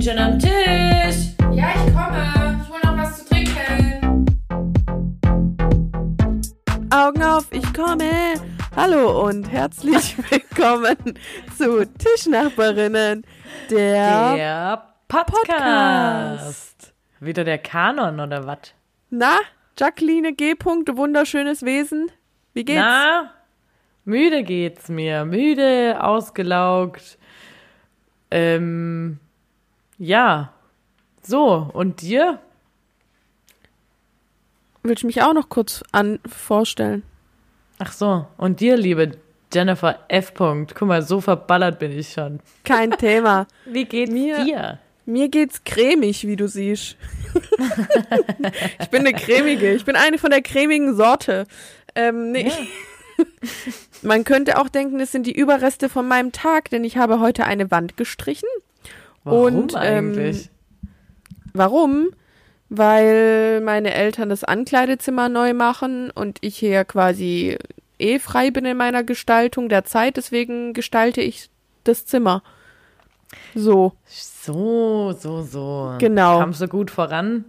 bin schon am Tisch. Ja, ich komme. Ich hol noch was zu trinken. Augen auf, ich komme. Hallo und herzlich willkommen zu Tischnachbarinnen, der, Der Podcast. Podcast. Wieder der Kanon oder was? Na, Jacqueline G. -Punkt, wunderschönes Wesen. Wie geht's? Na, müde geht's mir. Müde, ausgelaugt. Ähm, ja. So, und dir? Willst du mich auch noch kurz an vorstellen? Ach so, und dir, liebe Jennifer F. -Punkt. Guck mal, so verballert bin ich schon. Kein Thema. Wie geht's Mir- dir? Mir geht's cremig, wie du siehst. ich bin eine cremige. Ich bin eine von der cremigen Sorte. Ähm, nee. Man könnte auch denken, es sind die Überreste von meinem Tag, denn ich habe heute eine Wand gestrichen. Warum Und, ähm, eigentlich? Warum? Weil meine Eltern das Ankleidezimmer neu machen und ich hier quasi eh frei bin in meiner Gestaltung der Zeit, deswegen gestalte ich das Zimmer. So. so, so, so. Genau. Kamst du gut voran?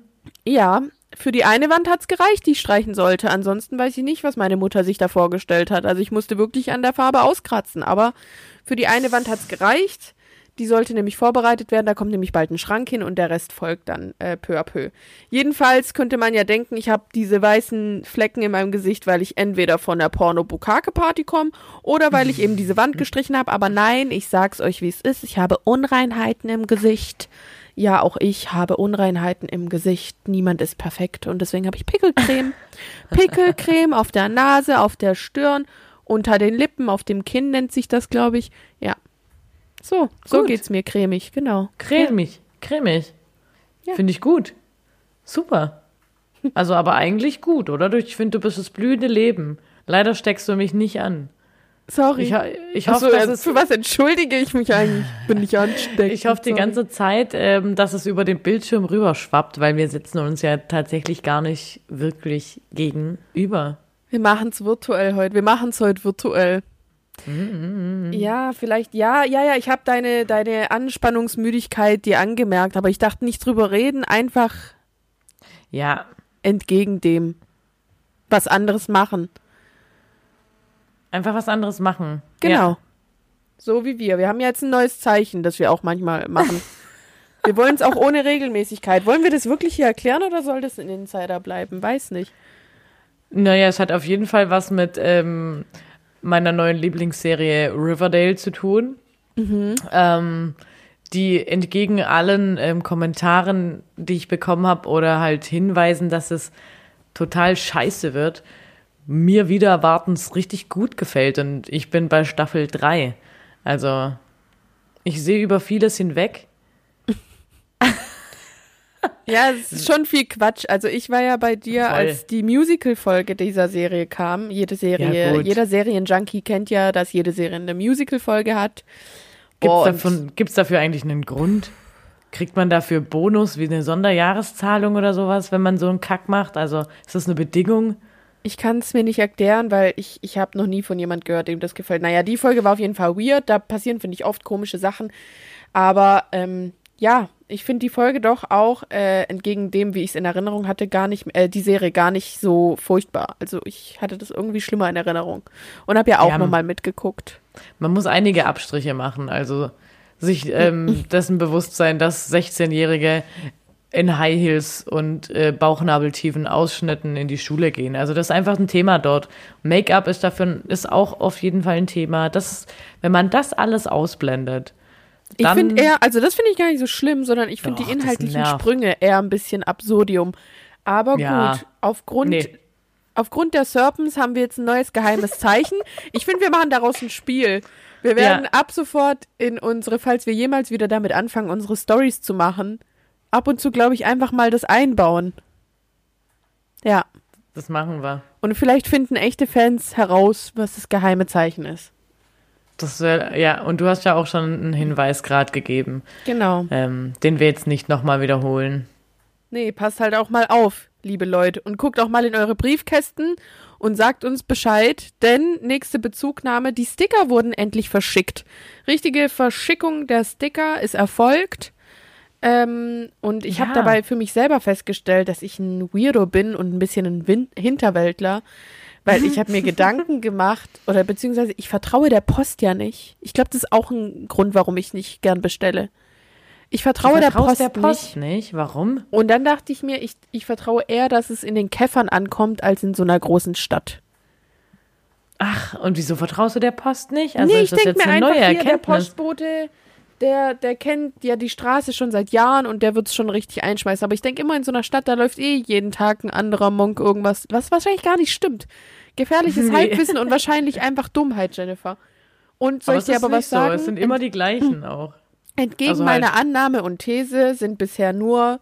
Ja, für die eine Wand hat's gereicht, die ich streichen sollte. Ansonsten weiß ich nicht, was meine Mutter sich da vorgestellt hat. Also ich musste wirklich an der Farbe auskratzen. Aber für die eine Wand hat's gereicht. Die sollte nämlich vorbereitet werden. Da kommt nämlich bald ein Schrank hin und der Rest folgt dann äh, peu à peu. Jedenfalls könnte man ja denken, ich habe diese weißen Flecken in meinem Gesicht, weil ich entweder von der Porno-Bukake-Party komme oder weil ich eben diese Wand gestrichen habe. Aber nein, ich sag's euch, wie es ist. Ich habe Unreinheiten im Gesicht. Ja, auch ich habe Unreinheiten im Gesicht. Niemand ist perfekt und deswegen habe ich Pickelcreme. Pickelcreme auf der Nase, auf der Stirn, unter den Lippen, auf dem Kinn nennt sich das, glaube ich. Ja. So, so Gut. geht's mir cremig, genau. Cremig, cremig. Ja. Finde ich gut. Super. Also aber eigentlich gut, oder? Ich finde, du bist das blühende Leben. Leider steckst du mich nicht an. Sorry. Ich, ich hoffe, so, dass also es, für was entschuldige ich mich eigentlich? Bin nicht ansteckend. ich hoffe die ganze Zeit, ähm, dass es über den Bildschirm rüberschwappt, weil wir sitzen uns ja tatsächlich gar nicht wirklich gegenüber. Wir machen's virtuell heute. Wir machen's heute virtuell. Mhm, Ja, vielleicht, ja, ja, ja, ich habe deine, deine Anspannungsmüdigkeit dir angemerkt, aber ich dachte nicht drüber reden, einfach Ja, entgegen dem was anderes machen. einfach was anderes machen. Genau. Ja. So wie wir. Wir haben ja jetzt ein neues Zeichen, das wir auch manchmal machen. wir wollen es auch ohne Regelmäßigkeit. Wollen wir das wirklich hier erklären oder soll das ein Insider bleiben? Weiß nicht. Naja, es hat auf jeden Fall was mit ähm, meiner neuen Lieblingsserie Riverdale zu tun. Ähm, die entgegen allen ähm, Kommentaren, die ich bekommen habe, oder halt Hinweisen, dass es total scheiße wird, mir wieder erwartens richtig gut gefällt. Und ich bin bei Staffel 3. Also, ich sehe über vieles hinweg. Ja, es ist schon viel Quatsch. Also ich war ja bei dir, Voll. als die Musical-Folge dieser Serie kam. Jede Ja, Serie, gut. jeder Serienjunkie kennt ja, dass jede Serie eine Musical-Folge hat. Gibt's, Und- davon, gibt's dafür eigentlich einen Grund? Kriegt man dafür Bonus wie eine Sonderjahreszahlung oder sowas, wenn man so einen Kack macht? Also ist das eine Bedingung? Ich kann es mir nicht erklären, weil ich, ich habe noch nie von jemand gehört, dem das gefällt. Naja, die Folge war auf jeden Fall weird. Da passieren, finde ich, oft komische Sachen. Aber ähm, ja, ich finde die Folge doch auch, äh, entgegen dem, wie ich es in Erinnerung hatte, gar nicht, äh, die Serie gar nicht so furchtbar. Also ich hatte das irgendwie schlimmer in Erinnerung. Und habe ja auch Ja, nochmal mitgeguckt. Man muss einige Abstriche machen, also sich ähm, dessen bewusst sein, dass 16-Jährige in High Heels und äh, bauchnabeltiefen Ausschnitten in die Schule gehen. Also das ist einfach ein Thema dort. Make-up ist dafür ist auch auf jeden Fall ein Thema. Das, wenn man das alles ausblendet, Ich finde eher, also das finde ich gar nicht so schlimm, sondern ich finde die inhaltlichen. Sprünge eher ein bisschen absurdium. Aber Ja. gut, aufgrund, Nee. aufgrund der Serpents haben wir jetzt ein neues geheimes Zeichen. ich finde, wir machen daraus ein Spiel. Wir werden Ja. ab sofort in unsere, falls wir jemals wieder damit anfangen, unsere Stories zu machen, ab und zu, glaube ich, einfach mal das einbauen. Ja. das machen wir. Und vielleicht finden echte Fans heraus, was das geheime Zeichen ist. Das wär, ja, und du hast ja auch schon einen Hinweis gerade gegeben, Genau. ähm, den wir jetzt nicht nochmal wiederholen. Nee, passt halt auch mal auf, liebe Leute. Und guckt auch mal in eure Briefkästen und sagt uns Bescheid, denn nächste Bezugnahme, die Sticker wurden endlich verschickt. Richtige Verschickung der Sticker ist erfolgt. Ähm, und ich habe Ja. dabei für mich selber festgestellt, dass ich ein Weirdo bin und ein bisschen ein Win Hinterwäldler, weil ich habe mir Gedanken gemacht oder beziehungsweise ich vertraue der Post ja nicht. Ich glaube, das ist auch ein Grund, warum ich nicht gern bestelle. Ich vertraue der Post, der Post nicht. nicht. Warum? Und dann dachte ich mir, ich, ich vertraue eher, dass es in den Käffern ankommt, als in so einer großen Stadt. Ach, und wieso vertraust du der Post nicht? Also nee, ich denke mir eine einfach neue hier, der? Postbote, der, der kennt ja die Straße schon seit Jahren und der wird es schon richtig einschmeißen. Aber ich denke immer, in so einer Stadt, da läuft eh jeden Tag ein anderer Monk irgendwas, was wahrscheinlich gar nicht stimmt. Gefährliches Nee. Halbwissen und wahrscheinlich einfach Dummheit, Jennifer. Und soll aber ich dir aber was sagen? So. Es sind immer die gleichen auch. Entgegen Also halt- meiner Annahme und These sind bisher nur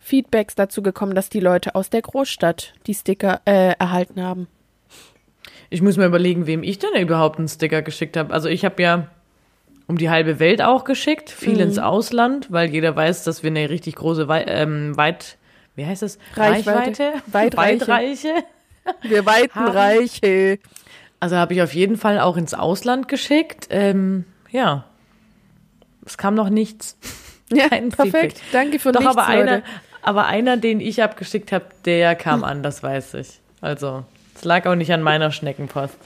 Feedbacks dazu gekommen, dass die Leute aus der Großstadt die Sticker äh, erhalten haben. Ich muss mir überlegen, wem ich denn überhaupt einen Sticker geschickt habe. Also ich habe ja um die halbe Welt auch geschickt, viel Mhm. ins Ausland, weil jeder weiß, dass wir eine richtig große Wei ähm, Weit, wie heißt es? Reichweite. Weitreiche. Weitreiche. Weitreiche. Wir weiten Haben- Reiche. Also habe ich auf jeden Fall auch ins Ausland geschickt. Ähm, ja. Es kam noch nichts. Ja, Kein perfekt. Feedback. Danke für Doch, nichts, aber einer, Leute. aber einer, den ich abgeschickt habe, der kam an, das weiß ich. Also, es lag auch nicht an meiner Schneckenpost.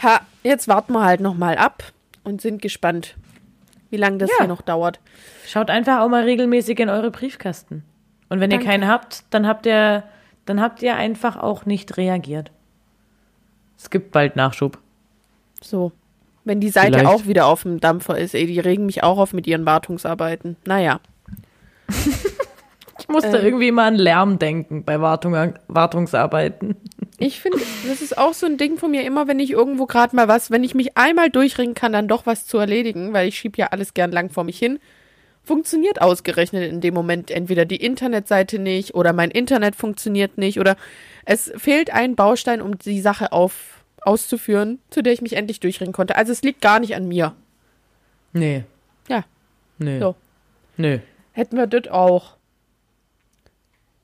Ha, jetzt warten wir halt noch mal ab und sind gespannt, wie lange das Ja. hier noch dauert. Schaut einfach auch mal regelmäßig in eure Briefkasten. Und wenn ihr Danke. keinen habt, dann habt ihr, dann habt ihr einfach auch nicht reagiert. Es gibt bald Nachschub. So. Wenn die Seite Vielleicht. auch wieder auf dem Dampfer ist, ey, die regen mich auch auf mit ihren Wartungsarbeiten. Naja. Ich musste Ähm. irgendwie immer an Lärm denken bei Wartung, Wartungsarbeiten. Ich finde, das ist auch so ein Ding von mir, immer wenn ich irgendwo gerade mal was, wenn ich mich einmal durchringen kann, dann doch was zu erledigen, weil ich schieb ja alles gern lang vor mich hin, funktioniert ausgerechnet in dem Moment entweder die Internetseite nicht oder mein Internet funktioniert nicht oder es fehlt ein Baustein, um die Sache auf, auszuführen, zu der ich mich endlich durchringen konnte. Also es liegt gar nicht an mir. Nee. Ja. Nee. So. Nö. Hätten wir das auch.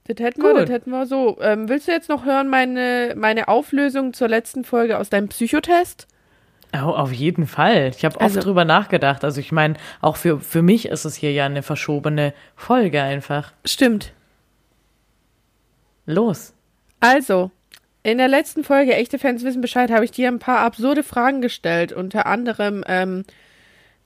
Das hätten wir, Gut. das hätten wir so. Ähm, willst du jetzt noch hören, meine, meine Auflösung zur letzten Folge aus deinem Psychotest? Oh, auf jeden Fall. Ich habe oft Also- drüber nachgedacht. Also ich meine, auch für, für mich ist es hier ja eine verschobene Folge einfach. Stimmt. Los. Also, in der letzten Folge Echte Fans wissen Bescheid habe ich dir ein paar absurde Fragen gestellt. Unter anderem, ähm,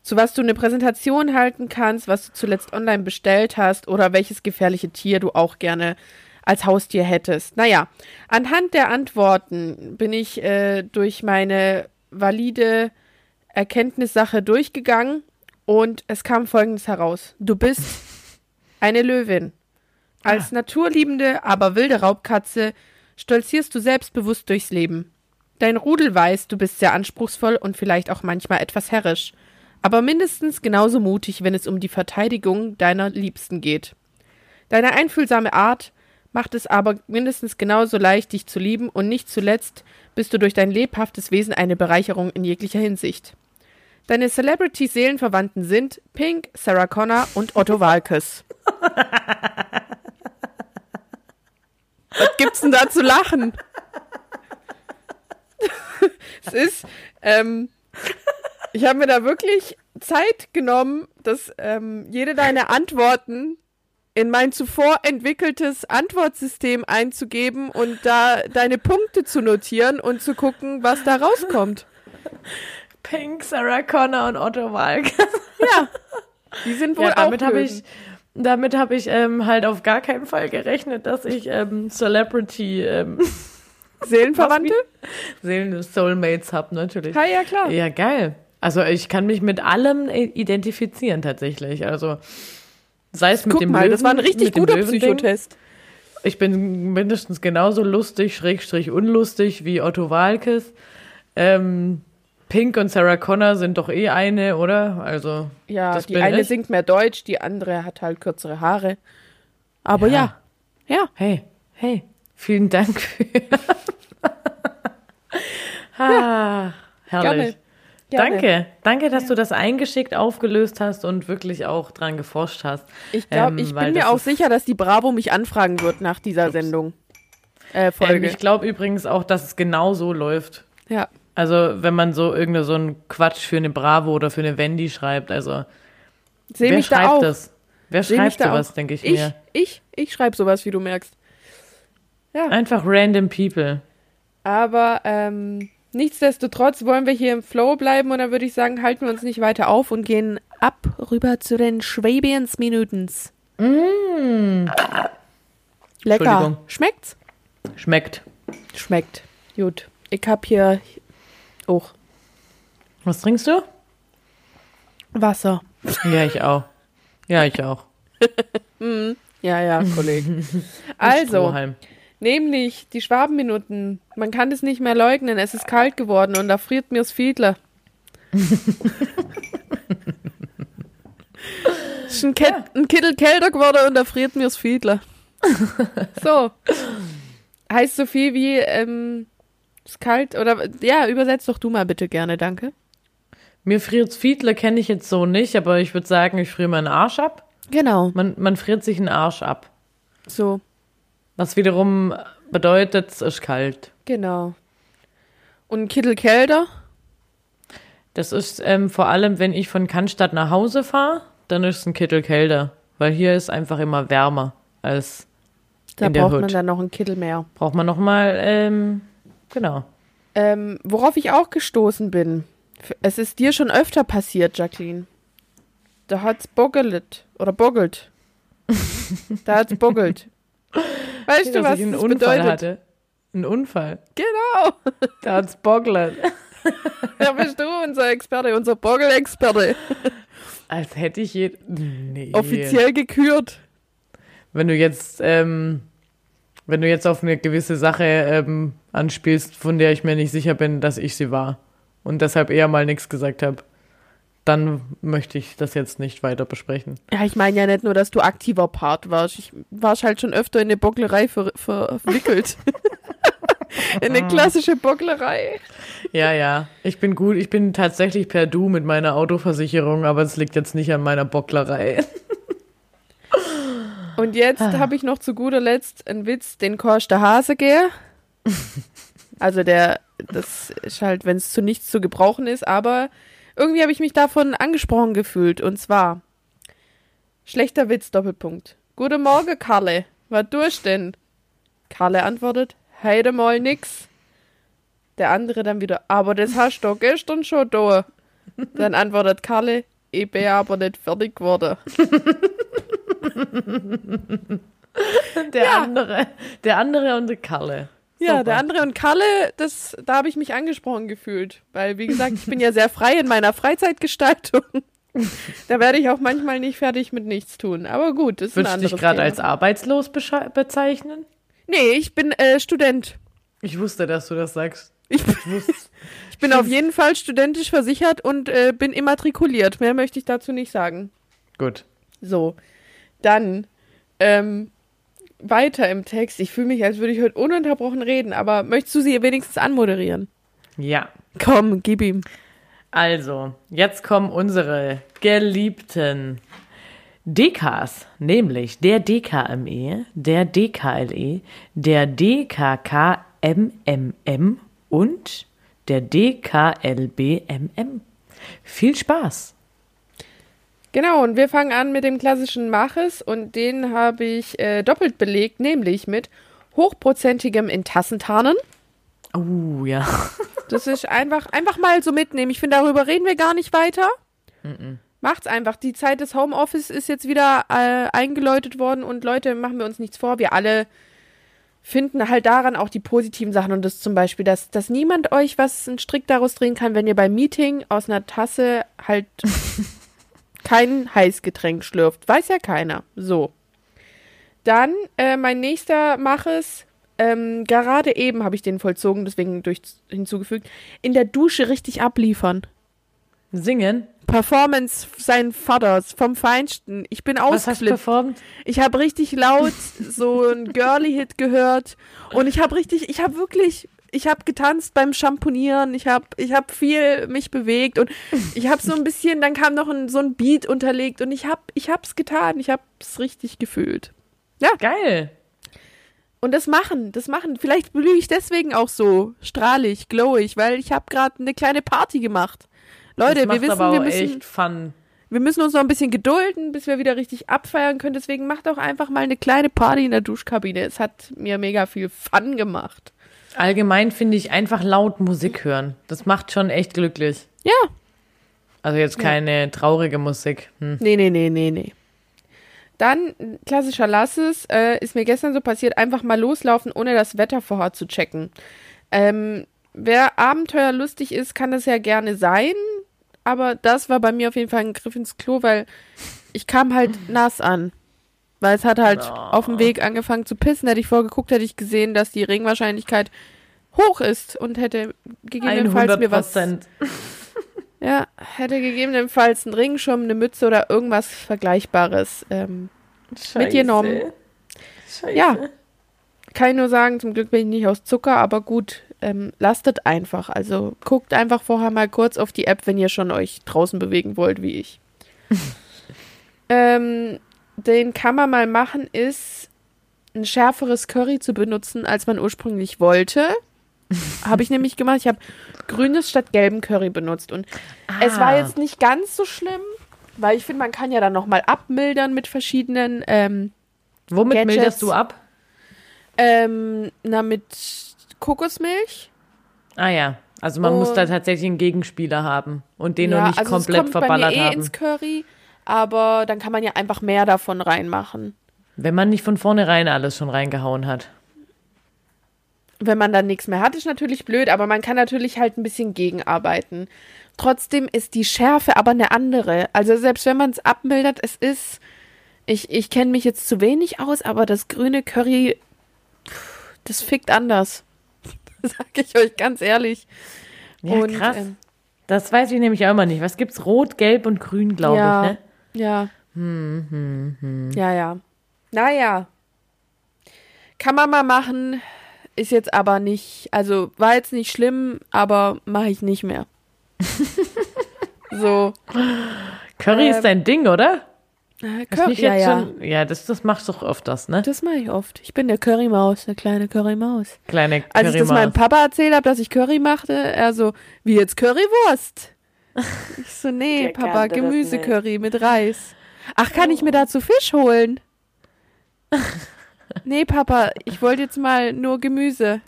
zu was du eine Präsentation halten kannst, was du zuletzt online bestellt hast oder welches gefährliche Tier du auch gerne als Haustier hättest. Naja, anhand der Antworten bin ich äh, durch meine valide Erkenntnissache durchgegangen und es kam Folgendes heraus. Du bist eine Löwin. Als naturliebende, aber wilde Raubkatze stolzierst du selbstbewusst durchs Leben. Dein Rudel weiß, du bist sehr anspruchsvoll und vielleicht auch manchmal etwas herrisch, aber mindestens genauso mutig, wenn es um die Verteidigung deiner Liebsten geht. Deine einfühlsame Art macht es aber mindestens genauso leicht, dich zu lieben und nicht zuletzt bist du durch dein lebhaftes Wesen eine Bereicherung in jeglicher Hinsicht. Deine Celebrity-Seelenverwandten sind Pink, Sarah Connor und Otto Walkes. Was gibt's denn da zu lachen? es ist, ähm, ich habe mir da wirklich Zeit genommen, dass ähm, jede deiner Antworten in mein zuvor entwickeltes Antwortsystem einzugeben und da deine Punkte zu notieren und zu gucken, was da rauskommt. Pink, Sarah Connor und Otto Walk. Ja, die sind wohl Ja, damit habe ich, damit habe ich ähm, halt auf gar keinen Fall gerechnet, dass ich ähm, Celebrity ähm, Seelenverwandte. Seelen Soulmates habe, natürlich. Ja, ja, klar. Ja, geil. Also ich kann mich mit allem i- identifizieren tatsächlich. Also sei es mit Guck dem mal, Löwen, das war ein richtig guter. Psychotest. Ich bin mindestens genauso lustig, schrägstrich unlustig wie Otto Walkes. Ähm, Pink und Sarah Connor sind doch eh eine, oder? Also Ja, die eine ich. singt mehr Deutsch, die andere hat halt kürzere Haare. Aber ja, Ja. ja, Hey, hey, vielen Dank für. ah, herrlich. gerne. Gerne. Danke, danke, dass du das eingeschickt aufgelöst hast und wirklich auch dran geforscht hast. Ich glaube, Ähm, ich bin mir auch sicher, dass die Bravo mich anfragen wird nach dieser Sendung. Äh, Folge. Ähm, ich glaube übrigens auch, dass es genau so läuft. ja. Also, wenn man so irgendeine so einen Quatsch für eine Bravo oder für eine Wendy schreibt, also Sehe wer da schreibt auch. das? Wer Seh schreibt da sowas, denke ich, Ich, mir. ich, ich schreibe sowas, wie du merkst. Einfach random people. Aber ähm, nichtsdestotrotz wollen wir hier im Flow bleiben und dann würde ich sagen, halten wir uns nicht weiter auf und gehen ab rüber zu den Schwabians Minutens. Mm. Lecker. Schmeckt's? Schmeckt. Schmeckt. Gut. Ich hab hier auch Was trinkst du? Wasser. Ja, ich auch. Ja, ich auch. Ja, ja, Kollege. also, Strohhalm. Nämlich die Schwabenminuten. Man kann es nicht mehr leugnen. Es ist kalt geworden und da friert mir's Fiedler. Es ist ein, Ket ein Kittel kälter geworden und da friert mir's Fiedler. so. Heißt so viel wie, ähm, ist kalt oder, ja, übersetz doch du mal bitte gerne, danke. Mir friert's Fiedler kenne ich jetzt so nicht, aber ich würde sagen, ich friere meinen Arsch ab. Genau. Man, man friert sich einen Arsch ab. So, Was wiederum bedeutet, es ist kalt. genau. Und ein Kittel kälter? Das ist ähm, vor allem, wenn ich von Cannstatt nach Hause fahre, dann ist es ein Kittel kälter. Weil hier ist einfach immer wärmer als Da in der braucht man Hood. dann noch ein Kittel mehr. Braucht man noch mal, ähm, genau. Ähm, worauf ich auch gestoßen bin. Es ist dir schon öfter passiert, Jacqueline. Da hat's boggelt. Oder boggelt. da hat's boggelt. Weißt du, Dass was ich einen Unfall bedeutet? hatte. Ein Unfall. Genau. Da hat's bogglet. Da bist du unser Experte, unser Boggel-Experte. Als hätte ich je... Nee. Offiziell gekürt. Wenn du jetzt, ähm, wenn du jetzt auf eine gewisse Sache ähm, anspielst, von der ich mir nicht sicher bin, dass ich sie war und deshalb eher mal nichts gesagt habe, dann möchte ich das jetzt nicht weiter besprechen. Ja, ich meine ja nicht nur, dass du aktiver Part warst. Ich warst halt schon öfter in eine Bocklerei ver ver verwickelt. in eine klassische Bocklerei. Ja, ja, ich bin gut. Ich bin tatsächlich per Du mit meiner Autoversicherung, aber es liegt jetzt nicht an meiner Bocklerei. Und jetzt Ah. habe ich noch zu guter Letzt einen Witz, den Korsch der Hase gehe. Also der, das ist halt, wenn es zu nichts zu gebrauchen ist, aber irgendwie habe ich mich davon angesprochen gefühlt. Und zwar, schlechter Witz, Doppelpunkt. Guten Morgen, Karle. Was tust denn? Karle antwortet, heide mal nix. Der andere dann wieder, aber das hast du doch gestern schon da. Dann antwortet Karle, ich bin aber nicht fertig geworden. Der Ja. andere, der andere und der Kalle. Ja, Super. der andere und Kalle, das, da habe ich mich angesprochen gefühlt. Weil, wie gesagt, ich bin ja sehr frei in meiner Freizeitgestaltung. da werde ich auch manchmal nicht fertig mit nichts tun. Aber gut, das ist ein Würdest du anderes dich gerade als arbeitslos bezeichnen? Nee, ich bin äh, Student. Ich wusste, dass du das sagst. Ich, Ich wusste. ich bin auf jeden Fall studentisch versichert und äh, bin immatrikuliert. Mehr möchte ich dazu nicht sagen. Gut. So, dann ähm, weiter im Text. Ich fühle mich, als würde ich heute ununterbrochen reden, aber möchtest du sie wenigstens anmoderieren? Ja. Komm, gib ihm. Also, jetzt kommen unsere geliebten DKs, nämlich der DKME, der DKLE, der DKKMMM und der DKLBMM. Viel Spaß! Genau, und wir fangen an mit dem klassischen Maches und den habe ich äh, doppelt belegt, nämlich mit hochprozentigem in Tassentarnen. Uh, ja. Das ist einfach, einfach mal so mitnehmen. Ich finde, darüber reden wir gar nicht weiter. Macht's einfach. Die Zeit des Homeoffice ist jetzt wieder äh, eingeläutet worden und Leute, machen wir uns nichts vor. Wir alle finden halt daran auch die positiven Sachen und das zum Beispiel, dass, dass niemand euch was einen Strick daraus drehen kann, wenn ihr beim Meeting aus einer Tasse halt kein Heißgetränk schlürft. Weiß ja keiner. So. Dann äh, mein nächster Maches. Ähm, gerade eben habe ich den vollzogen, deswegen durch, hinzugefügt. In der Dusche richtig abliefern. Singen? Performance sein Vaters vom Feinsten. Ich bin Was hast du ausgeflippt. performt? Ich habe richtig laut so ein Girly-Hit gehört und ich habe richtig, ich habe wirklich, ich habe getanzt beim Shampoonieren, ich habe ich hab viel mich bewegt und ich habe so ein bisschen, dann kam noch ein, so ein Beat unterlegt und ich habe ich hab's getan, ich habe es richtig gefühlt. Geil! Und das machen, das machen. Vielleicht blühe ich deswegen auch so strahlig, glowig, weil ich habe gerade eine kleine Party gemacht. Leute, wir wissen, wir auch müssen. wir müssen uns noch ein bisschen gedulden, bis wir wieder richtig abfeiern können. Deswegen macht doch einfach mal eine kleine Party in der Duschkabine. Es hat mir mega viel Fun gemacht. Allgemein finde ich einfach laut Musik hören. Das macht schon echt glücklich. Ja. Also jetzt keine traurige Musik. Hm. Nee, nee, nee, nee, nee. Dann, klassischer Lasses, äh, ist mir gestern so passiert, einfach mal loslaufen, ohne das Wetter vorher zu checken. Ähm, wer abenteuerlustig ist, kann das ja gerne sein, aber das war bei mir auf jeden Fall ein Griff ins Klo, weil ich kam halt nass an. Weil es hat halt Oh. auf dem Weg angefangen zu pissen. Hätte ich vorgeguckt, hätte ich gesehen, dass die Regenwahrscheinlichkeit hoch ist und hätte gegebenenfalls 100 mir was Prozent. ja, hätte gegebenenfalls einen Regenschirm, eine Mütze oder irgendwas Vergleichbares. Ähm, mitgenommen. Scheiße. Ja. kann ich nur sagen, zum Glück bin ich nicht aus Zucker, aber gut, ähm, lastet einfach. Also guckt einfach vorher mal kurz auf die App, wenn ihr schon euch draußen bewegen wollt, wie ich. ähm, den kann man mal machen, ist ein schärferes Curry zu benutzen, als man ursprünglich wollte. habe ich nämlich gemacht. Ich habe grünes statt gelben Curry benutzt und es war Ah. jetzt nicht ganz so schlimm, weil ich finde, man kann ja dann noch mal abmildern mit verschiedenen ähm, Womit Gadgets. milderst du ab? ähm, na mit Kokosmilch. Ah ja. Also man muss Und- da tatsächlich einen Gegenspieler haben und den ja, noch nicht also es komplett kommt verballert bei mir eh haben. ins Curry, aber dann kann man ja einfach mehr davon reinmachen. Wenn man nicht von vornherein alles schon reingehauen hat. Wenn man dann nichts mehr hat, ist natürlich blöd, aber man kann natürlich halt ein bisschen gegenarbeiten. Trotzdem ist die Schärfe aber eine andere. Also selbst wenn man es abmildert, es ist. Ich, ich kenne mich jetzt zu wenig aus, aber das grüne Curry, das fickt anders. Sag ich euch ganz ehrlich. Ja, Und, krass. ähm, das weiß ich nämlich auch immer nicht. Was gibt's? Rot, Gelb und Grün, glaube ja, ich, ne? Ja. Hm, Ja, ja. Naja. Kann man mal machen, ist jetzt aber nicht, also war jetzt nicht schlimm, aber mache ich nicht mehr. so. Curry Ähm, ist dein Ding, oder? Äh, Curry, ja, ja. Schon, ja, das, das machst du doch öfters, ne? Das mache ich oft. Ich bin der Currymaus, der kleine Currymaus. Kleine Als ich das meinem Currymaus. Papa erzählt habe, dass ich Curry machte, er so, wie jetzt Currywurst? Ich so, nee, Der Papa, Gemüsecurry mit Reis. Ach, kann ich mir dazu Fisch holen? nee, Papa, ich wollte jetzt mal nur Gemüse.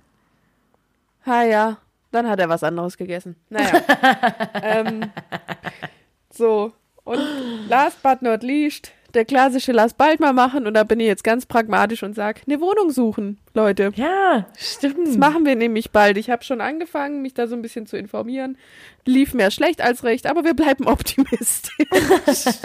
Ha ja, dann hat er was anderes gegessen. Naja. ähm, so, und last but not least, der klassische Lass bald mal machen und da bin ich jetzt ganz pragmatisch und sag, eine Wohnung suchen, Leute. Ja, stimmt. Das machen wir nämlich bald. Ich habe schon angefangen, mich da so ein bisschen zu informieren. Lief mehr schlecht als recht, aber wir bleiben optimistisch.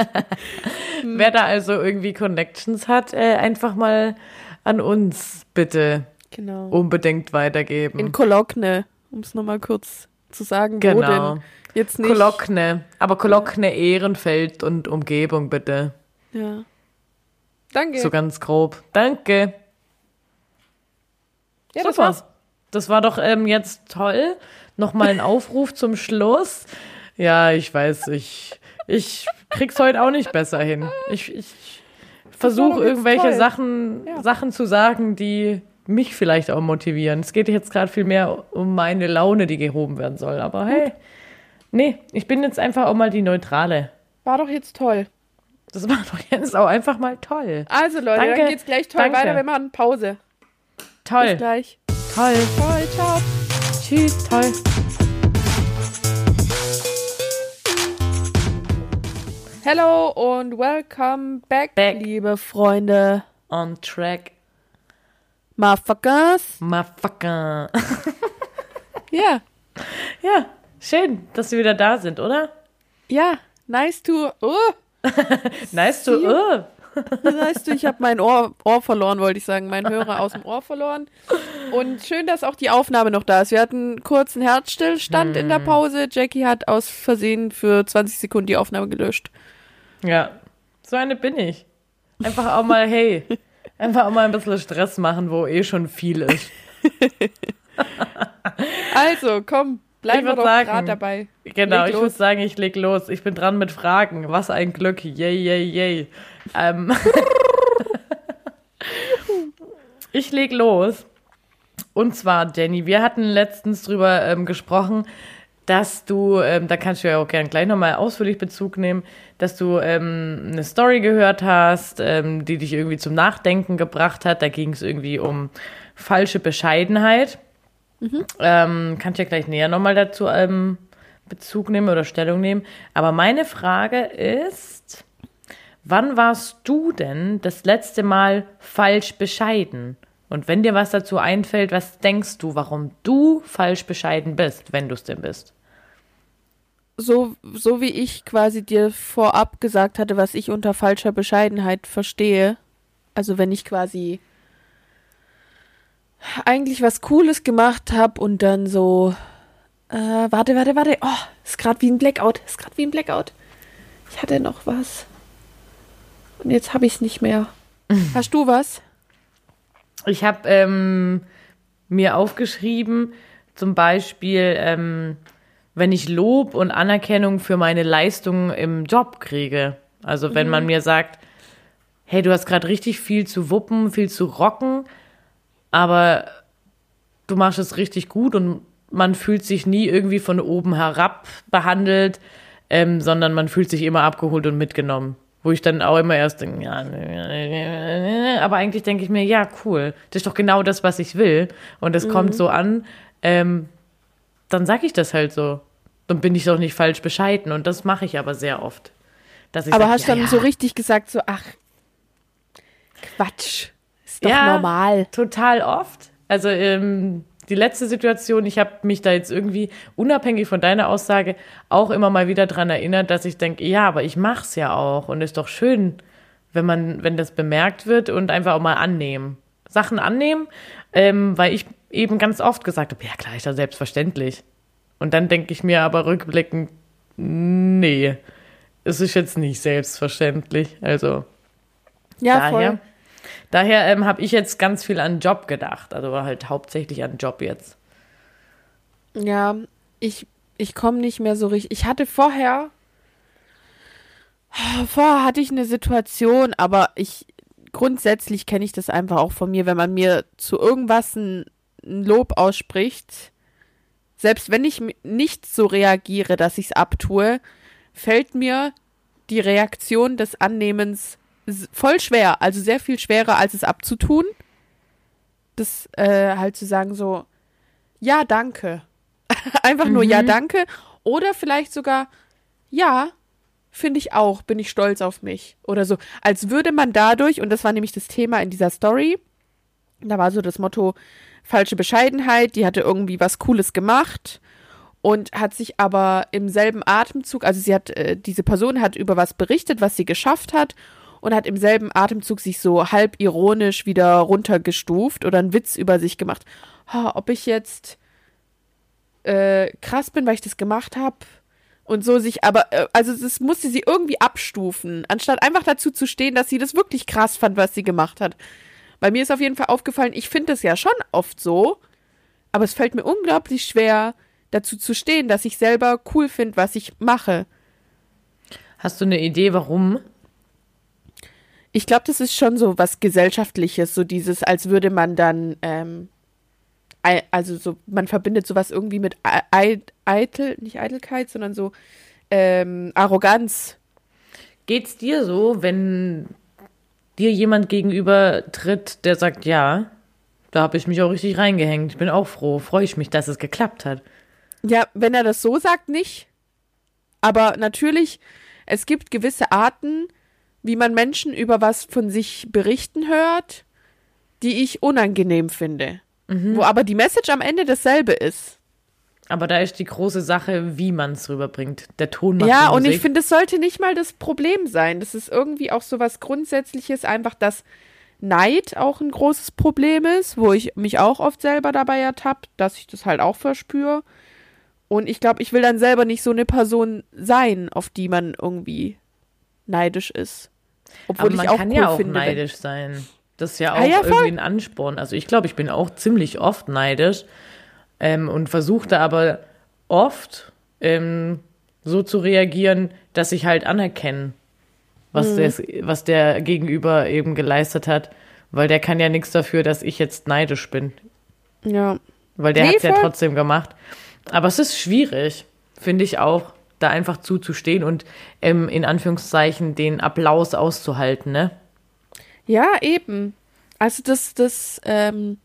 Wer da also irgendwie Connections hat, äh, einfach mal an uns bitte Genau. unbedingt weitergeben. In Kologne, um es nochmal kurz zu sagen, wo genau. denn? Jetzt nicht. Kologne. Aber Kologne, Ehrenfeld und Umgebung bitte. Ja. Danke. So ganz grob. Danke. ja, das Super. war's. Das war doch ähm, jetzt toll. Nochmal ein Aufruf zum Schluss. Ja, ich weiß, ich, ich krieg's heute auch nicht besser hin. Ich, ich versuche irgendwelche toll. Sachen, Ja. Sachen zu sagen, die mich vielleicht auch motivieren. Es geht jetzt gerade viel mehr um meine Laune, die gehoben werden soll. Aber hey, nee, ich bin jetzt einfach auch mal die Neutrale. War doch jetzt toll. Das war doch jetzt auch einfach mal toll. Also Leute, Danke. dann geht's gleich toll Danke. weiter. Wir machen Pause. Bis Toll, gleich. toll. Toll, ciao. Tschüss, toll. Hello und welcome back, Back. liebe Freunde. On track. Motherfuckers. Motherfucker. Ja. Ja, schön, dass wir wieder da sind, oder? Ja. Nice to. Oh. Nice to. Oh. Weißt du, ich habe mein Ohr, Ohr verloren, wollte ich sagen, meinen Hörer aus dem Ohr verloren. Und schön, dass auch die Aufnahme noch da ist. Wir hatten einen Herzstillstand in der Pause. Jackie hat aus Versehen für 20 Sekunden die Aufnahme gelöscht. Ja, so eine bin ich. Einfach auch mal, hey, einfach auch mal ein bisschen Stress machen, wo eh schon viel ist. Also, komm, bleiben Ich wir doch sagen, gerade dabei. Genau, Leg ich los. würde sagen, ich leg los. Ich bin dran mit Fragen. Was ein Glück. Yay, yay, yay. Ähm, ich leg los. Und zwar, Danny, wir hatten letztens drüber ähm, gesprochen, dass du, ähm, da kannst du ja auch gerne gleich nochmal ausführlich Bezug nehmen, dass du ähm, eine Story gehört hast, ähm, die dich irgendwie zum Nachdenken gebracht hat. Da ging es irgendwie um falsche Bescheidenheit. Ähm, kannst ja gleich näher nochmal dazu ähm, Bezug nehmen oder Stellung nehmen. Aber meine Frage ist, wann warst du denn das letzte Mal falsch bescheiden? Und wenn dir was dazu einfällt, was denkst du, warum du falsch bescheiden bist, wenn du es denn bist? So, so wie ich quasi dir vorab gesagt hatte, was ich unter falscher Bescheidenheit verstehe. Also wenn ich quasi eigentlich was Cooles gemacht habe und dann so, äh, warte, warte, warte, oh, ist gerade wie ein Blackout, ist gerade wie ein Blackout. Ich hatte noch was. Und jetzt habe ich es nicht mehr. Hast du was? Ich habe ähm, mir aufgeschrieben, zum Beispiel, ähm, wenn ich Lob und Anerkennung für meine Leistungen im Job kriege. Also wenn man mir sagt, hey, du hast gerade richtig viel zu wuppen, viel zu rocken, aber du machst es richtig gut und man fühlt sich nie irgendwie von oben herab behandelt, ähm, sondern man fühlt sich immer abgeholt und mitgenommen. Wo ich dann auch immer erst denke, ja, aber eigentlich denke ich mir, ja, cool, das ist doch genau das, was ich will. Und es kommt so an, ähm, dann sag ich das halt so. Dann bin ich doch nicht falsch bescheiden. Und das mache ich aber sehr oft. Dass ich Aber sag, hast du ja, dann ja, so richtig gesagt, so, ach, Quatsch, ist doch Ja. normal. Total oft. Also ähm, die letzte Situation, ich habe mich da jetzt irgendwie unabhängig von deiner Aussage auch immer mal wieder dran erinnert, dass ich denke, ja, aber ich mach's ja auch und ist doch schön, wenn man, wenn das bemerkt wird und einfach auch mal annehmen. Sachen annehmen, ähm, weil ich eben ganz oft gesagt habe, ja klar, ist ja selbstverständlich. Und dann denke ich mir aber rückblickend, nee, es ist jetzt nicht selbstverständlich. Also Ja, daher, voll. Daher ähm, habe ich jetzt ganz viel an Job gedacht. Also halt hauptsächlich an Job jetzt. Ja, ich, ich komme nicht mehr so richtig. Ich hatte vorher, vorher hatte ich eine Situation, aber ich, grundsätzlich kenne ich das einfach auch von mir, wenn man mir zu irgendwas ein, ein Lob ausspricht, selbst wenn ich nicht so reagiere, dass ich es abtue, fällt mir die Reaktion des Annehmens voll schwer, also sehr viel schwerer, als es abzutun. Das äh, halt zu sagen so, ja, danke. Einfach nur ja, danke. Oder vielleicht sogar, ja, finde ich auch, bin ich stolz auf mich. Oder so. Als würde man dadurch, und das war nämlich das Thema in dieser Story, da war so das Motto, falsche Bescheidenheit, die hatte irgendwie was Cooles gemacht und hat sich aber im selben Atemzug, also sie hat, äh, diese Person hat über was berichtet, was sie geschafft hat und hat im selben Atemzug sich so halb ironisch wieder runtergestuft oder einen Witz über sich gemacht. Ha, ob ich jetzt äh, krass bin, weil ich das gemacht habe und so sich aber, äh, also das musste sie irgendwie abstufen, anstatt einfach dazu zu stehen, dass sie das wirklich krass fand, was sie gemacht hat. Bei mir ist auf jeden Fall aufgefallen, ich finde es ja schon oft so, aber es fällt mir unglaublich schwer, dazu zu stehen, dass ich selber cool finde, was ich mache. Hast du eine Idee, warum? Ich glaube, das ist schon so was Gesellschaftliches, so dieses, als würde man dann, ähm, also so, man verbindet sowas irgendwie mit Ei- Ei- Eitel, nicht Eitelkeit, sondern so ähm, Arroganz. Geht's dir so, wenn dir jemand gegenüber tritt, der sagt, ja, da habe ich mich auch richtig reingehängt. Ich bin auch froh, freue ich mich, dass es geklappt hat. Ja, wenn er das so sagt, nicht. Aber natürlich, es gibt gewisse Arten, wie man Menschen über was von sich berichten hört, die ich unangenehm finde. Wo aber die Message am Ende dasselbe ist. Aber da ist die große Sache, wie man es rüberbringt. Der Ton macht Ja, und ich finde, es sollte nicht mal das Problem sein. Das ist irgendwie auch so was Grundsätzliches, einfach, dass Neid auch ein großes Problem ist, wo ich mich auch oft selber dabei ertappt, dass ich das halt auch verspüre. Und ich glaube, ich will dann selber nicht so eine Person sein, auf die man irgendwie neidisch ist. Obwohl Aber man ich auch kann cool ja auch finde. neidisch sein. Das ist ja auch Ah, ja, irgendwie ein Ansporn. Also ich glaube, ich bin auch ziemlich oft neidisch ähm, und versuche da aber oft ähm, so zu reagieren, dass ich halt anerkenne, was, Mhm. des, was der Gegenüber eben geleistet hat. Weil der kann ja nichts dafür, dass ich jetzt neidisch bin. Ja. Weil der Nee, hat es ja trotzdem gemacht. Aber es ist schwierig. Finde ich auch, da einfach zuzustehen und ähm, in Anführungszeichen den Applaus auszuhalten, ne? Ja, eben. Also das, das, ähm,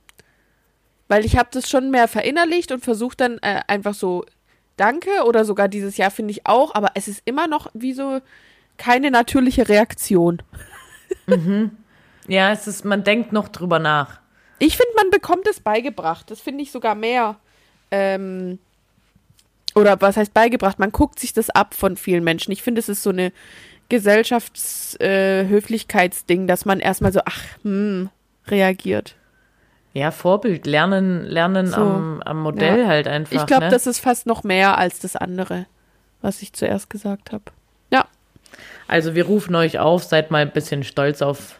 weil ich habe das schon mehr verinnerlicht und versucht dann äh, einfach so Danke oder sogar dieses Jahr finde ich auch, aber es ist immer noch wie so keine natürliche Reaktion. Ja, es ist, man denkt noch drüber nach. Ich finde, man bekommt es beigebracht. Das finde ich sogar mehr. Ähm, oder was heißt beigebracht? Man guckt sich das ab von vielen Menschen. Ich finde, es ist so eine Gesellschaftshöflichkeitsding, dass man erstmal so, ach, hm, reagiert. Ja, Vorbild, lernen, lernen So. am, am Modell Ja. halt einfach. Ich glaube, ne? das ist fast noch mehr als das andere, was ich zuerst gesagt habe. Ja. Also wir rufen euch auf, seid mal ein bisschen stolz auf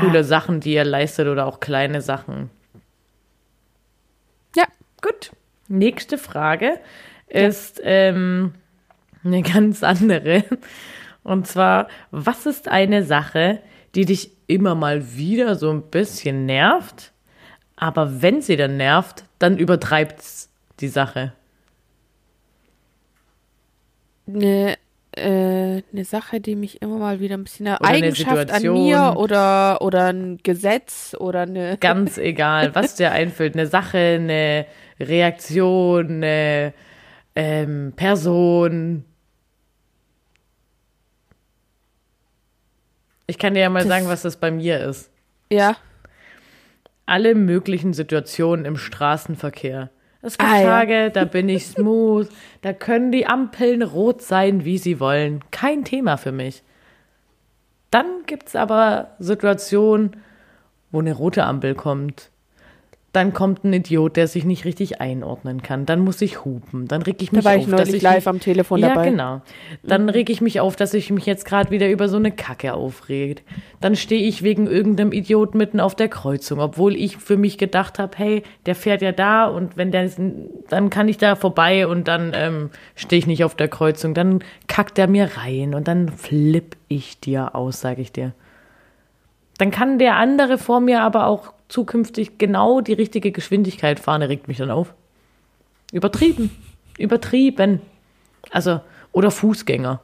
coole Sachen, die ihr leistet oder auch kleine Sachen. Ja. Gut. Nächste Frage ist ähm, eine ganz andere. Und zwar, was ist eine Sache, die dich immer mal wieder so ein bisschen nervt, aber wenn sie dann nervt, dann übertreibt's die Sache. Eine, äh, eine Sache, die mich immer mal wieder ein bisschen eine Oder eine Eigenschaft an Situation. mir oder, oder ein Gesetz oder eine. Ganz egal, was dir einfällt. Eine Sache, eine Reaktion, eine ähm, Person. Ich kann dir ja mal Das- sagen, was das bei mir ist. Ja. Alle möglichen Situationen im Straßenverkehr. Es gibt Ah, ja. Tage, da bin ich smooth, da können die Ampeln rot sein, wie sie wollen. Kein Thema für mich. Dann gibt's aber Situationen, wo eine rote Ampel kommt. Dann kommt ein Idiot, der sich nicht richtig einordnen kann. Dann muss ich hupen. Dann reg ich Da mich war auf, ich dass ich live mich, am Telefon ja, dabei. genau. Dann reg ich mich auf, dass ich mich jetzt gerade wieder über so eine Kacke aufregt. Dann stehe ich wegen irgendeinem Idiot mitten auf der Kreuzung, obwohl ich für mich gedacht habe, hey, der fährt ja da und wenn der, dann kann ich da vorbei und dann ähm, stehe ich nicht auf der Kreuzung. Dann kackt er mir rein und dann flipp ich dir aus, sage ich dir. Dann kann der andere vor mir aber auch zukünftig genau die richtige Geschwindigkeit fahren. Regt mich dann auf. Übertrieben. Übertrieben. Also, oder Fußgänger.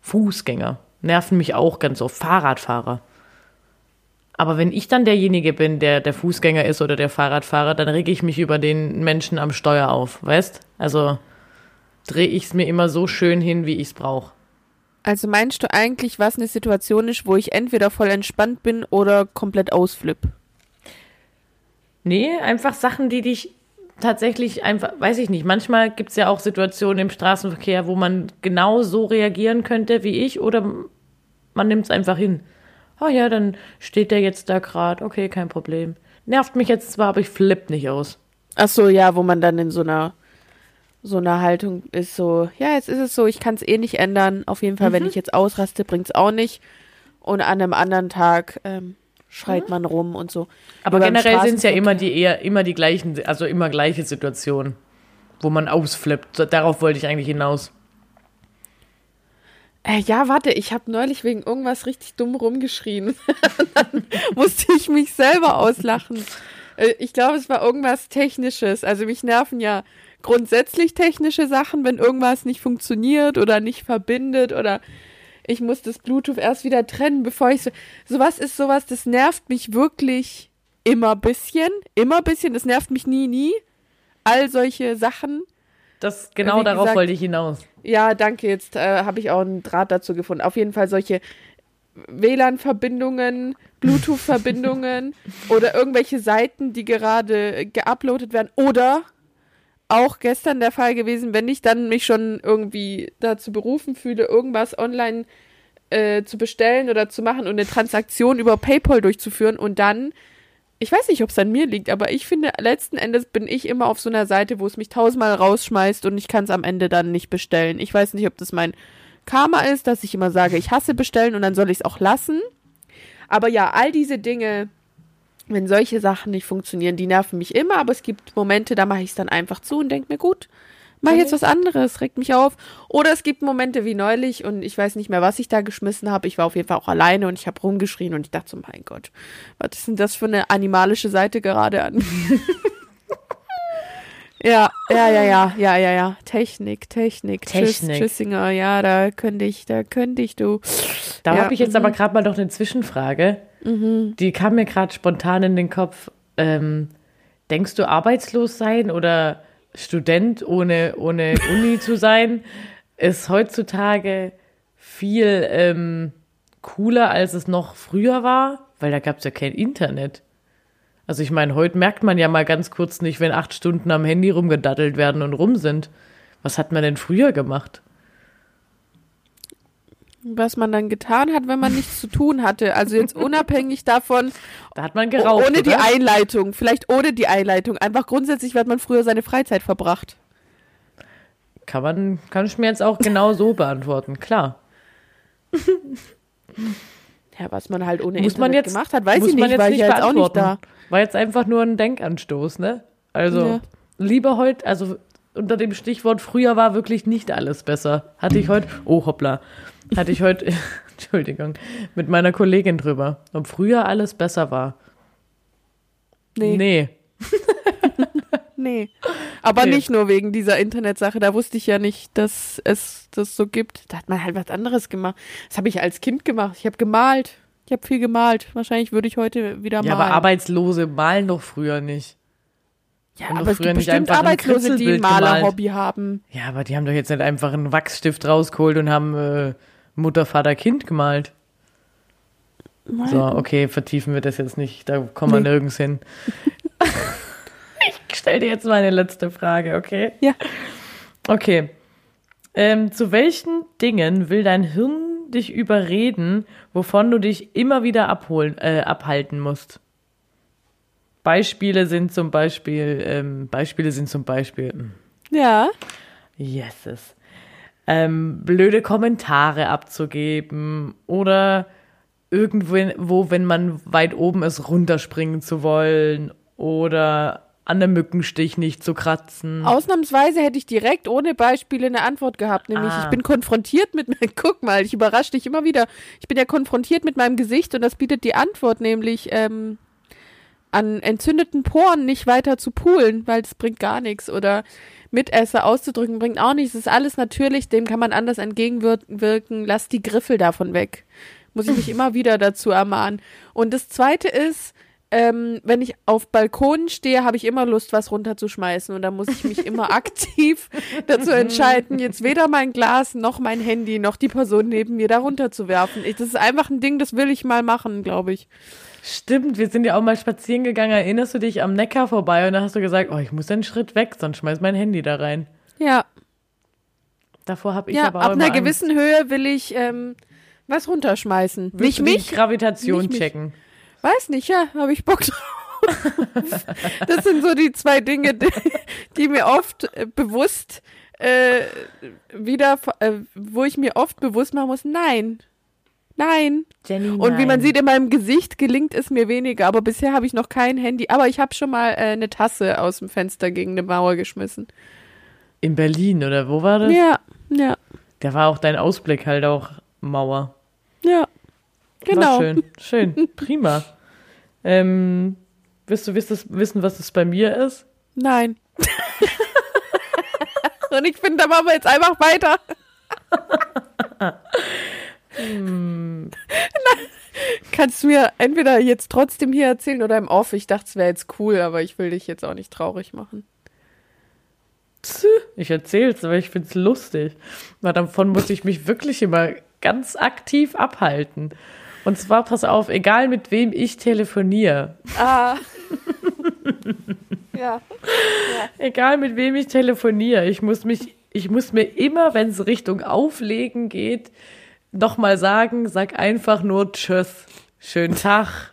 Fußgänger. Nerven mich auch ganz oft. Fahrradfahrer. Aber wenn ich dann derjenige bin, der der Fußgänger ist oder der Fahrradfahrer, dann rege ich mich über den Menschen am Steuer auf, weißt? Also drehe ich es mir immer so schön hin, wie ich es brauche. Also meinst du eigentlich, was eine Situation ist, wo ich entweder voll entspannt bin oder komplett ausflipp? Nee, einfach Sachen, die dich tatsächlich einfach, weiß ich nicht, manchmal gibt es ja auch Situationen im Straßenverkehr, wo man genau so reagieren könnte wie ich oder man nimmt es einfach hin. Oh ja, dann steht der jetzt da gerade, okay, kein Problem. Nervt mich jetzt zwar, aber ich flipp nicht aus. Ach so, ja, wo man dann in so einer so einer Haltung ist so, ja, jetzt ist es so, ich kann es eh nicht ändern. Auf jeden Fall, wenn ich jetzt ausraste, bringt's auch nicht. Und an einem anderen Tag ähm, schreit man rum und so. Aber beim generell sind es ja immer die eher immer die gleichen, also immer gleiche Situationen, wo man ausflippt. Darauf wollte ich eigentlich hinaus. Äh, ja, warte, ich habe neulich wegen irgendwas richtig dumm rumgeschrien. Dann musste ich mich selber auslachen. Äh, ich glaube, es war irgendwas Technisches. Also mich nerven ja grundsätzlich technische Sachen, wenn irgendwas nicht funktioniert oder nicht verbindet oder ich muss das Bluetooth erst wieder trennen, bevor ich so. Sowas ist sowas, das nervt mich wirklich immer bisschen. Immer bisschen. Das nervt mich nie, nie. All solche Sachen. Das genau Wie darauf gesagt- wollte ich hinaus. Ja, danke. Jetzt äh, habe ich auch einen Draht dazu gefunden. Auf jeden Fall solche WLAN-Verbindungen, Bluetooth-Verbindungen oder irgendwelche Seiten, die gerade geuploadet werden. Oder auch gestern der Fall gewesen, wenn ich dann mich schon irgendwie dazu berufen fühle, irgendwas online äh, zu bestellen oder zu machen und eine Transaktion über PayPal durchzuführen und dann ich weiß nicht, ob es an mir liegt, aber ich finde, letzten Endes bin ich immer auf so einer Seite, wo es mich tausendmal rausschmeißt und ich kann es am Ende dann nicht bestellen. Ich weiß nicht, ob das mein Karma ist, dass ich immer sage, ich hasse bestellen und dann soll ich es auch lassen. Aber ja, all diese Dinge, wenn solche Sachen nicht funktionieren, die nerven mich immer, aber es gibt Momente, da mache ich es dann einfach zu und denke mir, gut, mach jetzt was anderes, regt mich auf. Oder es gibt Momente wie neulich und ich weiß nicht mehr, was ich da geschmissen habe. Ich war auf jeden Fall auch alleine und ich habe rumgeschrien und ich dachte so, mein Gott, was ist denn das für eine animalische Seite gerade an? Ja, ja, ja, ja, ja, ja, ja. Technik, Technik. Tschüss, Technik. Tschüssinger, ja, da könnte ich, da könnte ich du. Da Ja, habe ich jetzt aber gerade mal noch eine Zwischenfrage. Die kam mir gerade spontan in den Kopf. Ähm, denkst du, arbeitslos sein oder Student ohne, ohne Uni zu sein, ist heutzutage viel ähm, cooler, als es noch früher war? Weil da gab es ja kein Internet. Also ich meine, heute merkt man ja mal ganz kurz nicht, wenn acht Stunden am Handy rumgedaddelt werden und rum sind. Was hat man denn früher gemacht? Was man dann getan hat, wenn man nichts zu tun hatte. Also jetzt unabhängig davon, Da hat man geraucht. ohne die oder? Einleitung, vielleicht ohne die Einleitung. Einfach grundsätzlich, wie hat man früher seine Freizeit verbracht. Kann man, kann ich mir jetzt auch genau so beantworten, klar. Ja, was man halt ohne Muss man jetzt, gemacht hat, weiß ich man nicht, jetzt weil ich nicht ja jetzt auch nicht da. War jetzt einfach nur ein Denkanstoß, ne? Also, Ja. lieber heute, also unter dem Stichwort früher war wirklich nicht alles besser. Hatte ich heute, oh hoppla, hatte ich heute, Entschuldigung, mit meiner Kollegin drüber, ob früher alles besser war. Nee, nee. Nee. Aber Nee. nicht nur wegen dieser Internetsache. Da wusste ich ja nicht, dass es das so gibt. Da hat man halt was anderes gemacht. Das habe ich als Kind gemacht. Ich habe gemalt. Ich habe viel gemalt. Wahrscheinlich würde ich heute wieder Ja, malen. aber Arbeitslose malen doch früher nicht. ja, haben aber es früher gibt nicht bestimmt Arbeitslose, die ein. Malerhobby haben. Ja, aber die haben doch jetzt nicht einfach einen Wachsstift rausgeholt und haben äh, Mutter, Vater, Kind gemalt. So, okay, vertiefen wir das jetzt nicht. Da kommen wir Nee. nirgends hin. ich stelle dir jetzt meine letzte Frage, okay? Ja. Okay. Ähm, zu welchen Dingen will dein Hirn dich überreden, wovon du dich immer wieder abholen, äh, abhalten musst? Beispiele sind zum Beispiel, ähm, Beispiele sind zum Beispiel, hm, Ja. Yeses. Ähm, blöde Kommentare abzugeben oder irgendwo, wo, wenn man weit oben ist, runterspringen zu wollen oder an einem Mückenstich nicht zu kratzen. Ausnahmsweise hätte ich direkt ohne Beispiele eine Antwort gehabt. Nämlich, Ah. ich bin konfrontiert mit, guck mal, ich überrasche dich immer wieder. Ich bin ja konfrontiert mit meinem Gesicht und das bietet die Antwort, nämlich ähm, an entzündeten Poren nicht weiter zu poolen, weil das bringt gar nichts. Oder Mitesser auszudrücken bringt auch nichts. Das ist alles natürlich, dem kann man anders entgegenwirken. Lass die Griffel davon weg. Muss ich mich immer wieder dazu ermahnen. Und das zweite ist, ähm, wenn ich auf Balkonen stehe, habe ich immer Lust, was runterzuschmeißen. Und da muss ich mich immer aktiv dazu entscheiden, jetzt weder mein Glas noch mein Handy noch die Person neben mir da runterzuwerfen. Ich, das ist einfach ein Ding, das will ich mal machen, glaube ich. Stimmt, wir sind ja auch mal spazieren gegangen. Erinnerst du dich am Neckar vorbei und da hast du gesagt, oh, ich muss einen Schritt weg, sonst schmeiß mein Handy da rein. Ja, Davor habe ich ja aber auch ab einer Angst. gewissen Höhe will ich ähm, was runterschmeißen. Willst nicht mich, Gravitation nicht mich. checken. Weiß nicht, ja, habe ich Bock drauf. das sind so die zwei Dinge, die, die mir oft äh, bewusst äh, wieder, äh, wo ich mir oft bewusst machen muss, nein, nein. Jenny, Und wie man sieht in meinem Gesicht gelingt es mir weniger, aber bisher habe ich noch kein Handy. Aber ich habe schon mal äh, eine Tasse aus dem Fenster gegen eine Mauer geschmissen. In Berlin, oder wo war das? Ja, ja, Da war auch dein Ausblick halt auch Mauer. ja. Genau. War schön, schön, prima. Ähm, willst du wiss- wissen, was es bei mir ist? Nein. Und ich finde, da machen wir jetzt einfach weiter. Hm. Kannst du mir entweder jetzt trotzdem hier erzählen oder im Off? Ich dachte, es wäre jetzt cool, aber ich will dich jetzt auch nicht traurig machen. Ich erzähl's, aber ich find's lustig. Weil davon muss ich mich wirklich immer ganz aktiv abhalten. Und zwar, pass auf, egal mit wem ich telefoniere, Ah. ja. egal mit wem ich telefoniere, ich muss mich, ich muss mir immer, wenn es Richtung Auflegen geht, nochmal sagen, sag einfach nur Tschüss, schönen Tag,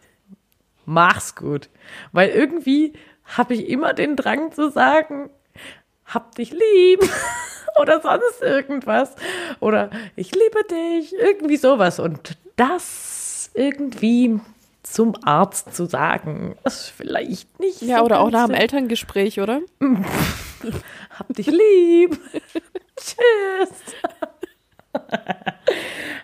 mach's gut. Weil irgendwie habe ich immer den Drang zu sagen, hab dich lieb oder sonst irgendwas oder ich liebe dich, irgendwie sowas. Und das irgendwie zum Arzt zu sagen, ist vielleicht nicht Ja, so oder auch nach dem. Elterngespräch, oder? Hab dich lieb. Tschüss.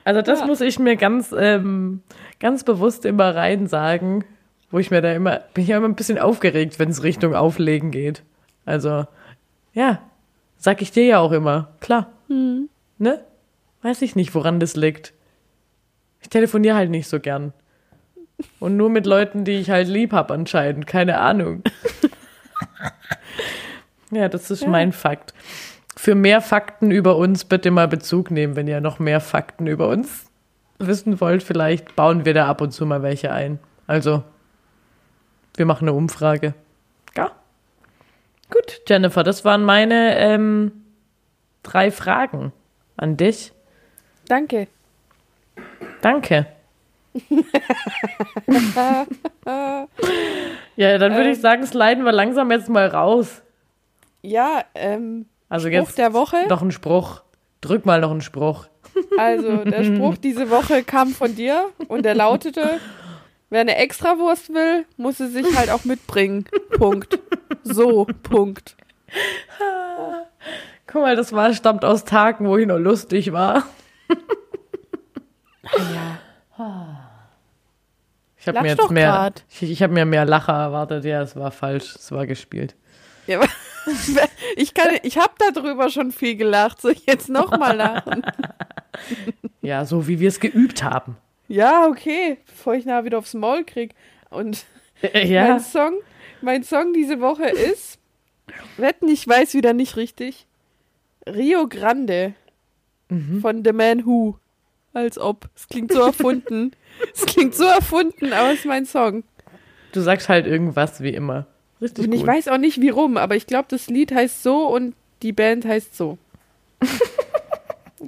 Also das Ja. muss ich mir ganz, ähm, ganz bewusst immer rein sagen, wo ich mir da immer, bin ich ja immer ein bisschen aufgeregt, wenn es Richtung Auflegen geht. Also Ja, sag ich dir ja auch immer. Klar. Ne? Weiß ich nicht, woran das liegt. Ich telefoniere halt nicht so gern. Und nur mit Leuten, die ich halt lieb hab anscheinend. Keine Ahnung. ja, das ist mein Fakt. Für mehr Fakten über uns bitte mal Bezug nehmen, wenn ihr noch mehr Fakten über uns wissen wollt. Vielleicht bauen wir da ab und zu mal welche ein. Also, wir machen eine Umfrage. Ja. Gut, Jennifer, das waren meine ähm, drei Fragen an dich. Danke. Danke. ja, dann würde ich sagen, sliden wir langsam jetzt mal raus. Ja, ähm, Also Spruch jetzt der Woche. noch ein Spruch. Drück mal noch einen Spruch. Also, der Spruch diese Woche kam von dir und der lautete, wer eine Extrawurst will, muss sie sich halt auch mitbringen. Punkt. So, Punkt. Guck mal, das war, stammt aus Tagen, wo ich noch lustig war. Ich habe mir jetzt mehr, grad. ich, ich habe mir mehr Lacher erwartet. Ja, es war falsch. Es war gespielt. Ja, ich kann, ich habe darüber schon viel gelacht. Soll ich jetzt nochmal lachen? Ja, so wie wir es geübt haben. Ja, okay, bevor ich nachher wieder aufs Maul krieg. Und Äh, mein ja, Song, mein Song diese Woche ist, wetten, ich weiß wieder nicht richtig, Rio Grande von The Man Who. Als ob. Es klingt so erfunden. es klingt so erfunden, aber es ist mein Song. du sagst halt irgendwas wie immer. Richtig Und ich weiß auch nicht, wie rum, aber ich glaube, das Lied heißt so und die Band heißt so.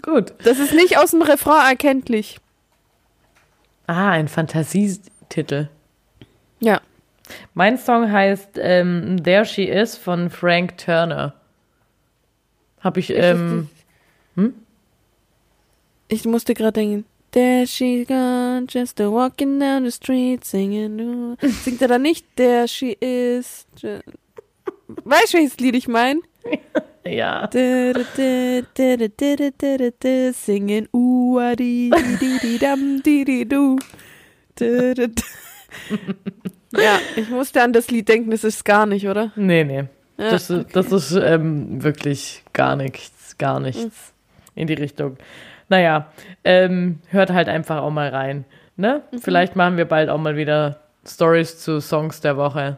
Gut. Das ist nicht aus dem Refrain erkenntlich. Ah, ein Fantasietitel. Ja. Mein Song heißt ähm, There She Is von Frank Turner. Hab ich, ähm, Ich musste gerade denken. There she gone, just a walking down the street, singing. Singt er da nicht? There she is. Weißt du, welches Lied ich meine? ja. Singen. Di, dam, du. Ja, ich musste an das Lied denken, das ist gar nicht, oder? Nee, nee. Ja, Das, ist- das ist ähm, wirklich gar nichts, gar nichts in die Richtung. Naja, ähm, hört halt einfach auch mal rein. Ne? Vielleicht machen wir bald auch mal wieder Stories zu Songs der Woche.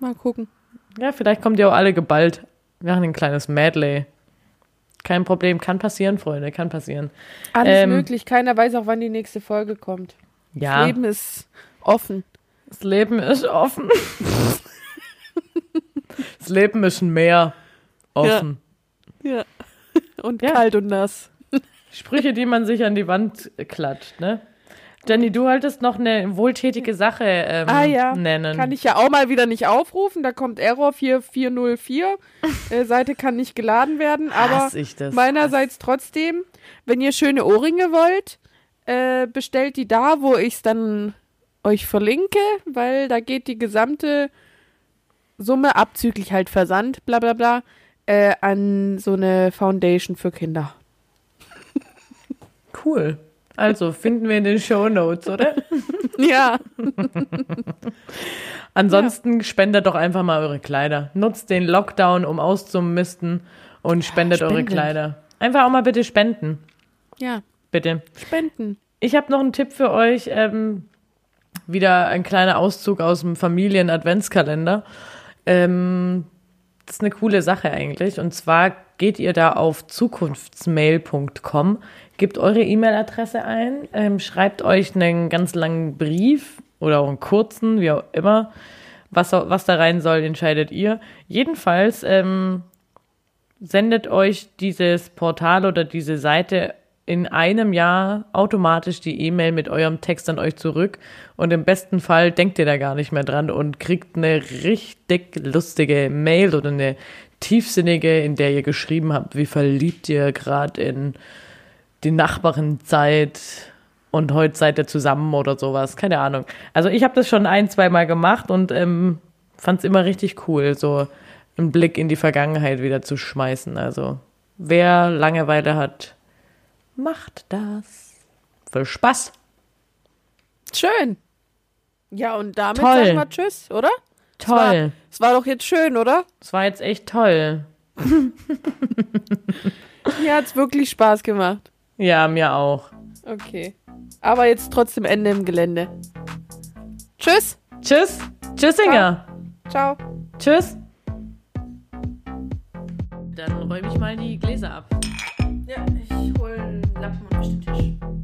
Mal gucken. Ja, vielleicht kommt ihr auch alle geballt. Wir machen ein kleines Medley. Kein Problem, kann passieren, Freunde, kann passieren. Alles Ähm, möglich. Keiner weiß auch, wann die nächste Folge kommt. Ja, Das Leben ist offen. das Leben ist offen. das Leben ist ein Meer. Offen. Ja. Und Ja. kalt und nass. Sprüche, die man sich an die Wand klatscht, ne? Jenny, du wolltest noch eine wohltätige Sache ähm, Ah ja, nennen. Kann ich ja auch mal wieder nicht aufrufen. Da kommt Error 4404. äh, Seite kann nicht geladen werden. Aber Hass meinerseits trotzdem, wenn ihr schöne Ohrringe wollt, äh, bestellt die da, wo ich es dann euch verlinke, weil da geht die gesamte Summe abzüglich halt Versand, bla bla bla, äh, an so eine Foundation für Kinder. Cool. Also, finden wir in den Show Notes, oder? Ja. Ansonsten spendet doch einfach mal eure Kleider. Nutzt den Lockdown, um auszumisten und spendet eure spenden. Kleider. Einfach auch mal bitte spenden. Ja, Bitte. spenden. Ich habe noch einen Tipp für euch. Ähm, wieder ein kleiner Auszug aus dem Familien-Adventskalender. Ähm, das ist eine coole Sache eigentlich. Und zwar geht ihr da auf zukunftsmail.com, gebt eure E-Mail-Adresse ein, ähm, schreibt euch einen ganz langen Brief oder auch einen kurzen, wie auch immer. Was, was da rein soll, entscheidet ihr. Jedenfalls ähm, sendet euch dieses Portal oder diese Seite in einem Jahr automatisch die E-Mail mit eurem Text an euch zurück und im besten Fall denkt ihr da gar nicht mehr dran und kriegt eine richtig lustige Mail oder eine tiefsinnige, in der ihr geschrieben habt, wie verliebt ihr gerade in die Nachbarenzeit und heute seid ihr zusammen oder sowas, keine Ahnung. Also ich habe das schon ein, zwei Mal gemacht und ähm, fand es immer richtig cool, so einen Blick in die Vergangenheit wieder zu schmeißen. Also wer Langeweile hat, macht das. Viel Spaß. Schön. Ja, und damit Toll. sagen wir Tschüss, oder? Es war, Toll. es war doch jetzt schön, oder? Das war jetzt echt toll. Mir hat's wirklich Spaß gemacht. Ja, mir auch. Okay. Aber jetzt trotzdem Ende im Gelände. Tschüss. Tschüss. Tschüss, Inga. Ciao. Tschüss. Dann räume ich mal die Gläser ab. Ja, ich hole einen Lappen und wisch den Tisch.